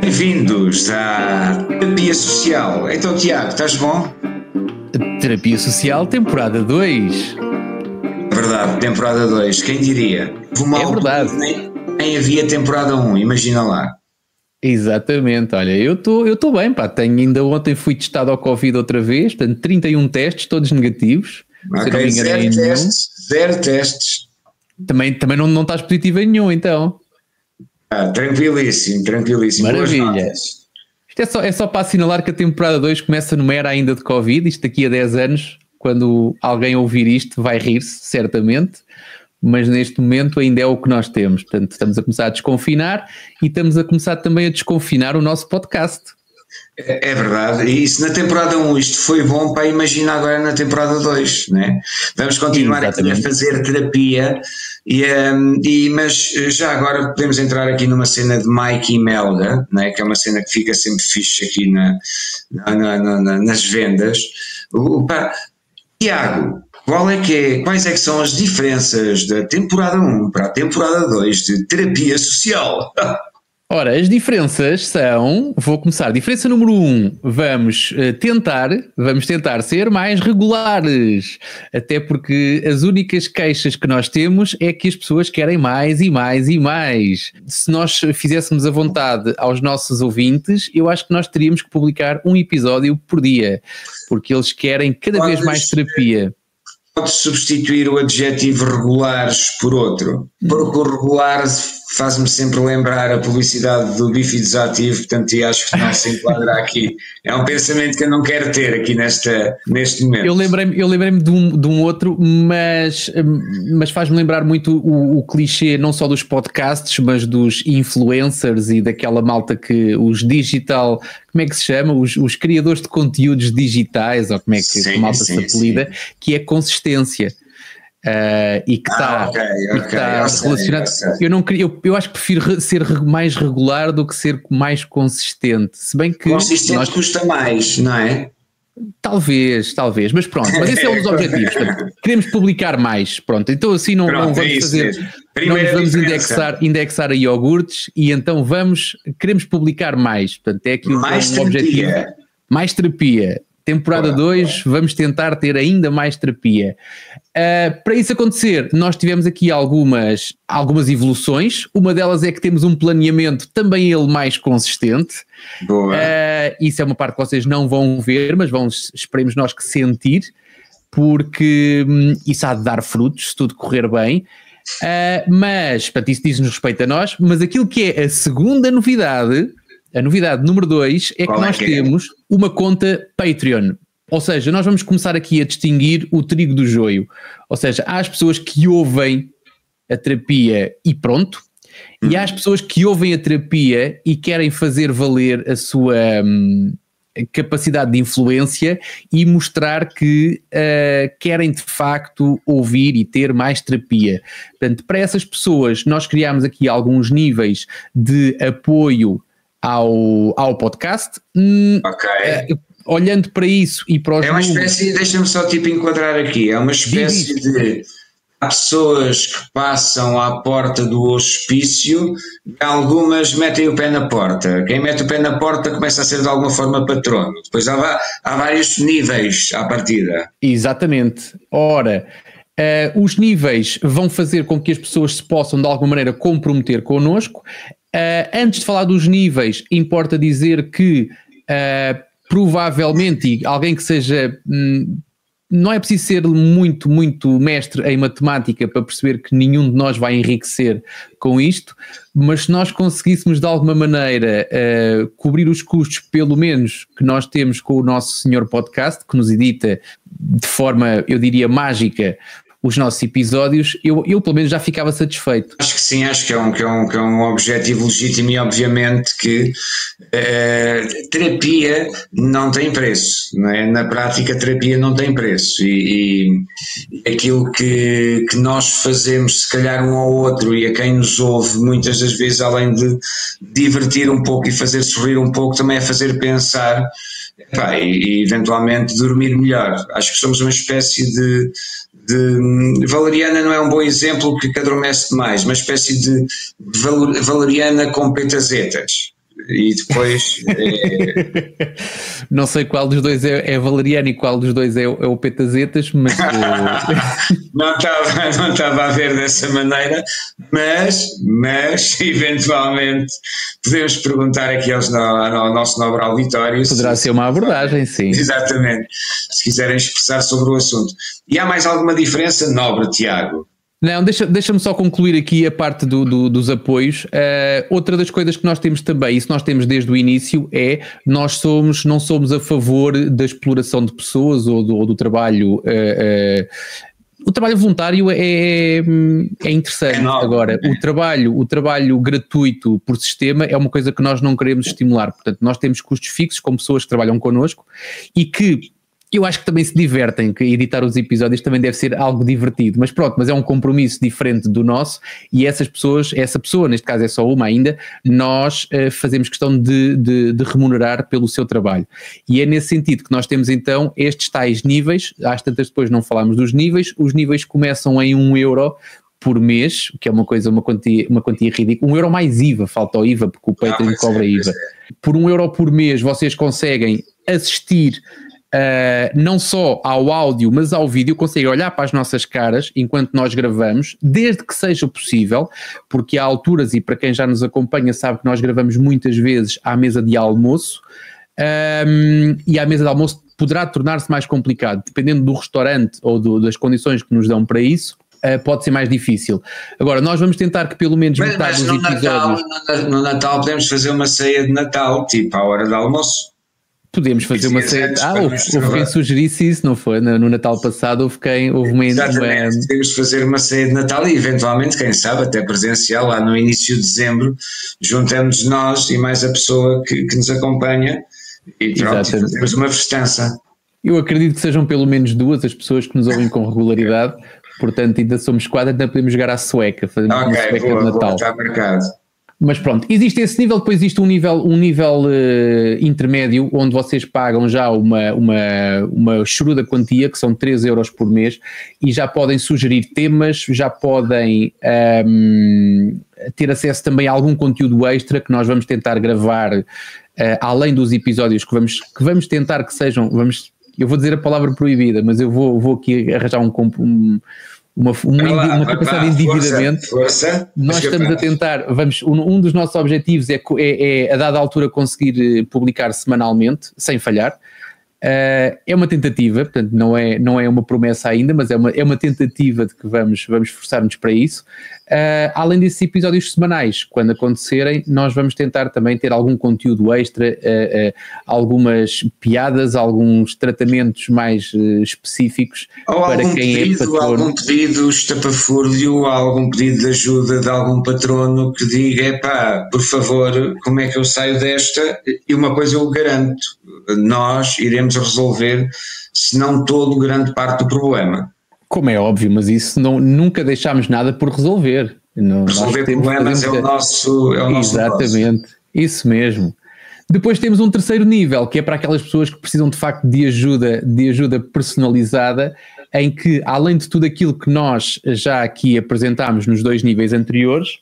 Bem-vindos à Terapia Social. Então, Tiago, estás bom? Terapia Social, temporada 2. É verdade, temporada 2. Quem diria? é verdade. Nem, nem havia temporada 1, um, imagina lá. Exatamente, olha, eu estou eu bem, pá, tenho, ainda ontem fui testado ao Covid outra vez, portanto 31 testes, todos negativos. Ok, zero testes, zero testes. Também, também não, não estás positivo em nenhum, então. Ah, tranquilíssimo, tranquilíssimo. Maravilha. Isto é só, é só para assinalar que a temporada 2 começa numa era ainda de Covid. Isto daqui a 10 anos, quando alguém ouvir isto, vai rir-se, certamente. Mas neste momento ainda é o que nós temos. Portanto, estamos a começar a desconfinar e estamos a começar também a desconfinar o nosso podcast. É, é verdade, e isso na temporada 1 isto foi bom para imaginar agora na temporada 2, né? Vamos continuar aqui a fazer terapia, e, um, e, mas já agora podemos entrar aqui numa cena de Mike e Melga, né? que é uma cena que fica sempre fixe aqui na, na, na, na nas vendas. O, pá, Tiago, qual é que é, quais é que são as diferenças da temporada 1 para a temporada 2 de terapia social? Ora, as diferenças são, vou começar, diferença número um, vamos uh, tentar, vamos tentar ser mais regulares, até porque as únicas queixas que nós temos é que as pessoas querem mais e mais e mais. Se nós fizéssemos a vontade aos nossos ouvintes, eu acho que nós teríamos que publicar um episódio por dia, porque eles querem cada Podes, vez mais terapia. Podes substituir o adjetivo regulares por outro, porque o regular faz-me sempre lembrar a publicidade do bife desativo, portanto, e acho que não se enquadra aqui. É um pensamento que eu não quero ter aqui nesta, neste momento. Eu lembrei-me eu lembrei de, um, de um outro, mas, mas faz-me lembrar muito o, o, clichê não só dos podcasts, mas dos influencers e daquela malta que os digital, como é que se chama? Os, os criadores de conteúdos digitais, ou como é que sim, a malta sim, se apelida, sim. que é consistência. Uh, e que está ah, okay, okay, tá relacionado. Eu, não queria, eu, eu acho que prefiro ser mais regular do que ser mais consistente. Se bem que. Consistente nós... custa mais, não é? Talvez, talvez, mas pronto, mas esse é um dos objetivos. Portanto, queremos publicar mais, pronto, então assim não, pronto, não vamos é fazer, não vamos indexar, indexar a iogurtes e então vamos, queremos publicar mais, portanto é aqui mais um, um objetivo. Mais terapia, Temporada 2, vamos tentar ter ainda mais terapia. Uh, para isso acontecer, nós tivemos aqui algumas, algumas evoluções. Uma delas é que temos um planeamento, também ele mais consistente. Boa. Uh, isso é uma parte que vocês não vão ver, mas vamos, esperemos nós que sentir, porque hum, isso há de dar frutos, se tudo correr bem. Uh, mas, portanto, isso diz-nos respeito a nós. Mas aquilo que é a segunda novidade a novidade número 2 é Qual que é nós que é? temos uma conta Patreon. Ou seja, nós vamos começar aqui a distinguir o trigo do joio. Ou seja, há as pessoas que ouvem a terapia e pronto, uhum. e há as pessoas que ouvem a terapia e querem fazer valer a sua hum, capacidade de influência e mostrar que uh, querem de facto ouvir e ter mais terapia. Portanto, para essas pessoas, nós criamos aqui alguns níveis de apoio ao, ao podcast. Hum, ok. Uh, olhando para isso e para os. É uma espécie, deixa-me só tipo enquadrar aqui, é uma espécie de. Há pessoas que passam à porta do hospício algumas metem o pé na porta. Quem mete o pé na porta começa a ser de alguma forma patrono. Depois há, há vários níveis à partida. Exatamente. Ora, Uh, os níveis vão fazer com que as pessoas se possam de alguma maneira comprometer connosco. Uh, antes de falar dos níveis, importa dizer que uh, provavelmente alguém que seja. Hum, não é preciso ser muito, muito mestre em matemática para perceber que nenhum de nós vai enriquecer com isto, mas se nós conseguíssemos de alguma maneira uh, cobrir os custos, pelo menos que nós temos com o nosso senhor podcast, que nos edita de forma, eu diria, mágica, os nossos episódios, eu, eu pelo menos já ficava satisfeito. Acho que sim, acho que é um, que é um, que é um objetivo legítimo e obviamente que uh, terapia não tem preço, não é? na prática terapia não tem preço e, e, aquilo que, que nós fazemos se calhar um ao outro e a quem nos ouve muitas das vezes além de divertir um pouco e fazer sorrir um pouco também é fazer pensar e, eventualmente dormir melhor. Acho que somos uma espécie de, de, Valeriana não é um bom exemplo porque adormece demais, uma espécie de Valeriana com petazetas e depois. É... Não sei qual dos dois é, é Valeriano e qual dos dois é, é o Petazetas, mas. Não, estava, não estava a ver dessa maneira, mas, mas eventualmente podemos perguntar aqui aos, ao nosso nobre auditório. Poderá se, ser uma abordagem, sim. Exatamente, se quiserem expressar sobre o assunto. E há mais alguma diferença, nobre Tiago? Não, deixa-me deixa só concluir aqui a parte do, do, dos apoios. Uh, outra das coisas que nós temos também, isso nós temos desde o início, é nós somos, não somos a favor da exploração de pessoas ou do, ou do trabalho. Uh, uh, o trabalho voluntário é, é interessante. É Agora, o trabalho, o trabalho gratuito por sistema é uma coisa que nós não queremos estimular. Portanto, nós temos custos fixos com pessoas que trabalham connosco e que eu acho que também se divertem, que editar os episódios também deve ser algo divertido, mas pronto, mas é um compromisso diferente do nosso e essas pessoas, essa pessoa, neste caso é só uma ainda, nós uh, fazemos questão de, de, de, remunerar pelo seu trabalho. E é nesse sentido que nós temos então estes tais níveis, às tantas depois não falamos dos níveis, os níveis começam em um euro por mês, que é uma coisa, uma quantia, uma quantia ridícula, um euro mais IVA, falta o IVA, porque o Patreon ah, cobra é, IVA. É. Por um euro por mês vocês conseguem assistir Uh, não só ao áudio, mas ao vídeo, consegue olhar para as nossas caras enquanto nós gravamos, desde que seja possível, porque há alturas, e para quem já nos acompanha sabe que nós gravamos muitas vezes à mesa de almoço, um, e à mesa de almoço poderá tornar-se mais complicado, dependendo do restaurante ou do, das condições que nos dão para isso. Uh, pode ser mais difícil. Agora, nós vamos tentar que pelo menos mas, metade mas dos episódios. Natal, no, no Natal podemos fazer uma ceia de Natal, tipo à hora do almoço. Podemos fazer uma série. Ah, houve, houve quem sugerisse isso, não foi? No, no, Natal passado houve quem. Houve uma, Exatamente, uma... podemos fazer uma ceia de Natal e eventualmente, quem sabe, até presencial, lá no início de dezembro, juntamos nós e mais a pessoa que, que nos acompanha e pronto, fazemos uma festança. Eu acredito que sejam pelo menos duas as pessoas que nos ouvem com regularidade, portanto, ainda somos quatro, ainda podemos jogar à sueca, fazer okay, uma sueca boa, de Natal. Boa, está marcado. Mas pronto, existe esse nível, depois existe um nível, um nível uh, intermédio onde vocês pagam já uma, uma, uma choruda quantia, que são 3 euros por mês, e já podem sugerir temas, já podem um, ehm, ter acesso também a algum conteúdo extra que nós vamos tentar gravar, uh, além dos episódios que vamos, que vamos tentar que sejam, vamos, eu vou dizer a palavra proibida, mas eu vou, vou aqui arranjar um, um uma, uma, lá, uma capacidade de endividamento. Força, força, Nós estamos a tentar, vamos, um, um, dos nossos objetivos é, é, é, a dada altura conseguir eh, publicar semanalmente, sem falhar. Uh, é uma tentativa, portanto, não é, não é uma promessa ainda, mas é uma, é uma tentativa de que vamos, vamos esforçar-nos para isso. Uh, além desses episódios semanais, quando acontecerem, nós vamos tentar também ter algum conteúdo extra, uh, algumas piadas, alguns tratamentos mais específicos ou para quem é pedido, é patrono. Algum pedido estapafúrdio, algum pedido de ajuda de algum patrono que diga: pá, por favor, como é que eu saio desta? E uma coisa eu garanto nós iremos resolver, se não todo, grande parte do problema. Como é óbvio, mas isso não, nunca deixámos nada por resolver. Não, resolver problemas é o nosso, é o nosso Exatamente, negócio. isso mesmo. Depois temos um terceiro nível, que é para aquelas pessoas que precisam de facto de ajuda, de ajuda personalizada, em que, além de tudo aquilo que nós já aqui apresentámos nos dois níveis anteriores,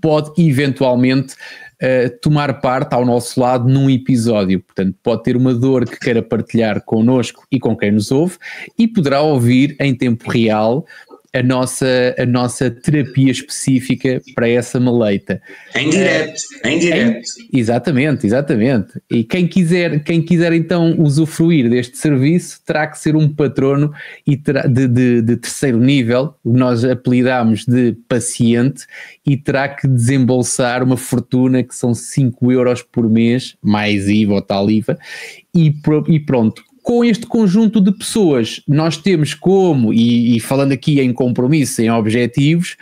pode eventualmente uh, tomar parte ao nosso lado num episódio. Portanto, pode ter uma dor que queira partilhar connosco e com quem nos ouve e poderá ouvir em tempo real a nossa, a nossa terapia específica para essa maleita. Em direto, em direto. Exatamente, exatamente. E quem quiser, quem quiser então usufruir deste serviço terá que ser um patrono e de, de, de terceiro nível, nós apelidamos de paciente, e terá que desembolsar uma fortuna que são 5 euros por mês, mais IVA ou tal IVA, e pronto, com este conjunto de pessoas, nós temos como, e, e, falando aqui em compromisso, em objetivos,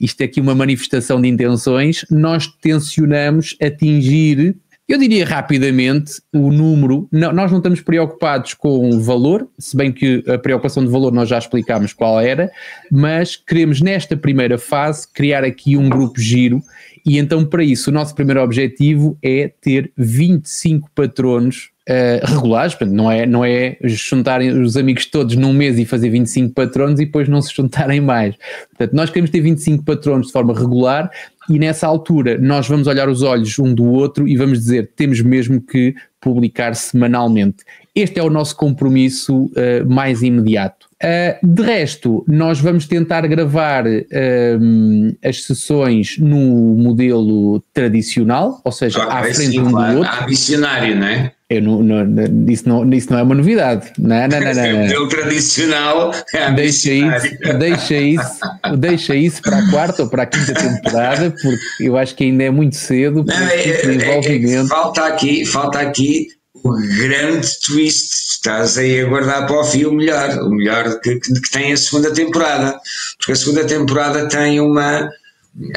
isto é aqui uma manifestação de intenções, nós tencionamos atingir, eu diria rapidamente, o número. Não, nós não estamos preocupados com o valor, se bem que a preocupação de valor nós já explicámos qual era, mas queremos nesta primeira fase criar aqui um grupo giro. E então, para isso, o nosso primeiro objetivo é ter 25 patronos uh, regulares, portanto, não é, não é juntarem os amigos todos num mês e fazer 25 patronos e depois não se juntarem mais. Portanto, nós queremos ter 25 patronos de forma regular e nessa altura nós vamos olhar os olhos um do outro e vamos dizer temos mesmo que publicar semanalmente. Este é o nosso compromisso uh, mais imediato. Uh, de resto, nós vamos tentar gravar uh, as sessões no modelo tradicional, ou seja, à frente sim, um claro. do outro. Há dicionário, não é? Eu não, não, isso, não, isso não é uma novidade. Não, não, não, não, não. O tradicional é deixa isso, deixa, isso, deixa isso para a quarta ou para a quinta temporada, porque eu acho que ainda é muito cedo não, é, tipo é, é, falta aqui, falta aqui o grande twist. Estás aí a guardar para o fim o melhor, o melhor que, que, tem a segunda temporada. Porque a segunda temporada tem uma.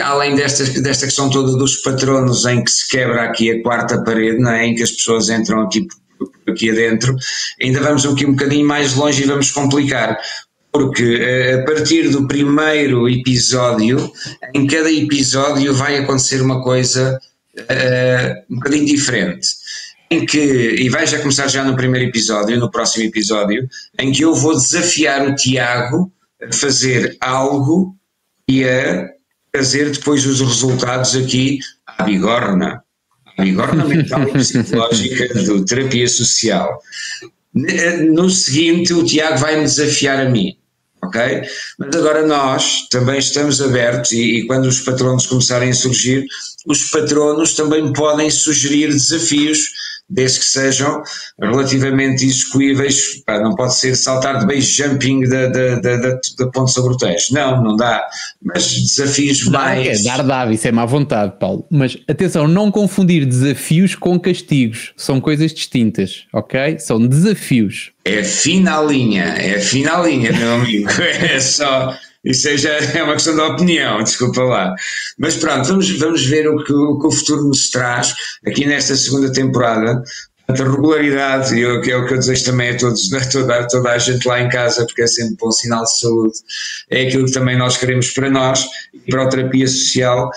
Além desta, desta questão toda dos patronos, em que se quebra aqui a quarta parede, não é? em que as pessoas entram aqui aqui adentro, ainda vamos aqui um bocadinho mais longe e vamos complicar, porque eh, a partir do primeiro episódio, em cada episódio vai acontecer uma coisa uh, um bocadinho diferente em que, e vai já começar já no primeiro episódio, no próximo episódio, em que eu vou desafiar o Tiago a fazer algo e a trazer depois os resultados aqui à bigorna, à bigorna mental e psicológica do terapia social. No seguinte, o Tiago vai me desafiar a mim ok? Mas agora nós também estamos abertos e, e, quando os patronos começarem a surgir, os patronos também podem sugerir desafios desde que sejam relativamente execuíveis, pá, não pode ser saltar de base jumping da, da, da, da, da ponte sobre o Tejo, não, não dá, mas desafios não, mais... É, dar dá, isso é má vontade, Paulo, mas atenção, não confundir desafios com castigos, são coisas distintas, ok? São desafios. É fina a linha, é fina a linha, meu amigo, é só isso aí já é uma questão de opinião, desculpa lá. Mas pronto, vamos, vamos ver o que, o que o futuro nos traz aqui nesta segunda temporada. A regularidade, e é o que eu desejo também a todos, a toda, a toda a gente lá em casa, porque é sempre bom sinal de saúde, é aquilo que também nós queremos para nós e para a terapia social.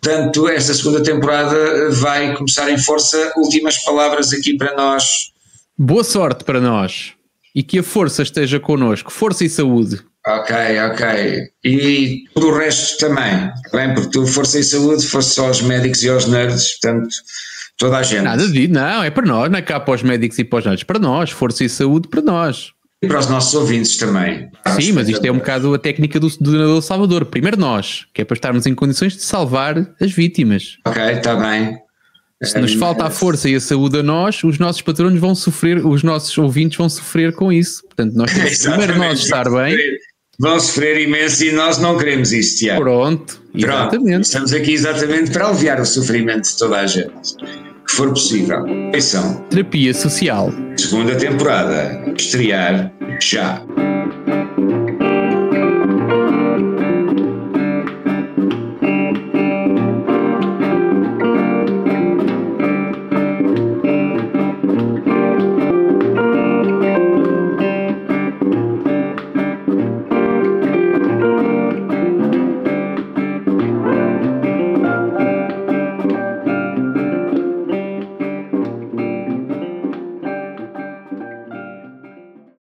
Portanto, esta segunda temporada vai começar em força. Últimas palavras aqui para nós. Boa sorte para nós e que a força esteja connosco. Força e saúde. Ok, ok. E tudo o resto também, tá bem? Porque tu, Força e Saúde, fosse só aos médicos e aos nerds, portanto, toda a gente. Nada de, não, é para nós, não é cá para os médicos e para os nerds, para nós, Força e Saúde para nós. E para os nossos ouvintes também. Sim, mas isto é um bocado a técnica do, do Salvador. Primeiro nós, que é para estarmos em condições de salvar as vítimas. Ok, está bem. Se nos falta a força e a saúde a nós, os nossos patronos vão sofrer, os nossos ouvintes vão sofrer com isso. Portanto, nós temos primeiro nós estar bem vão sofrer imenso e nós não queremos isso, Tiago. Pronto, exatamente. Pronto, estamos aqui exatamente para aliviar o sofrimento de toda a gente, que for possível. Atenção. Terapia Social. Segunda temporada, estrear já.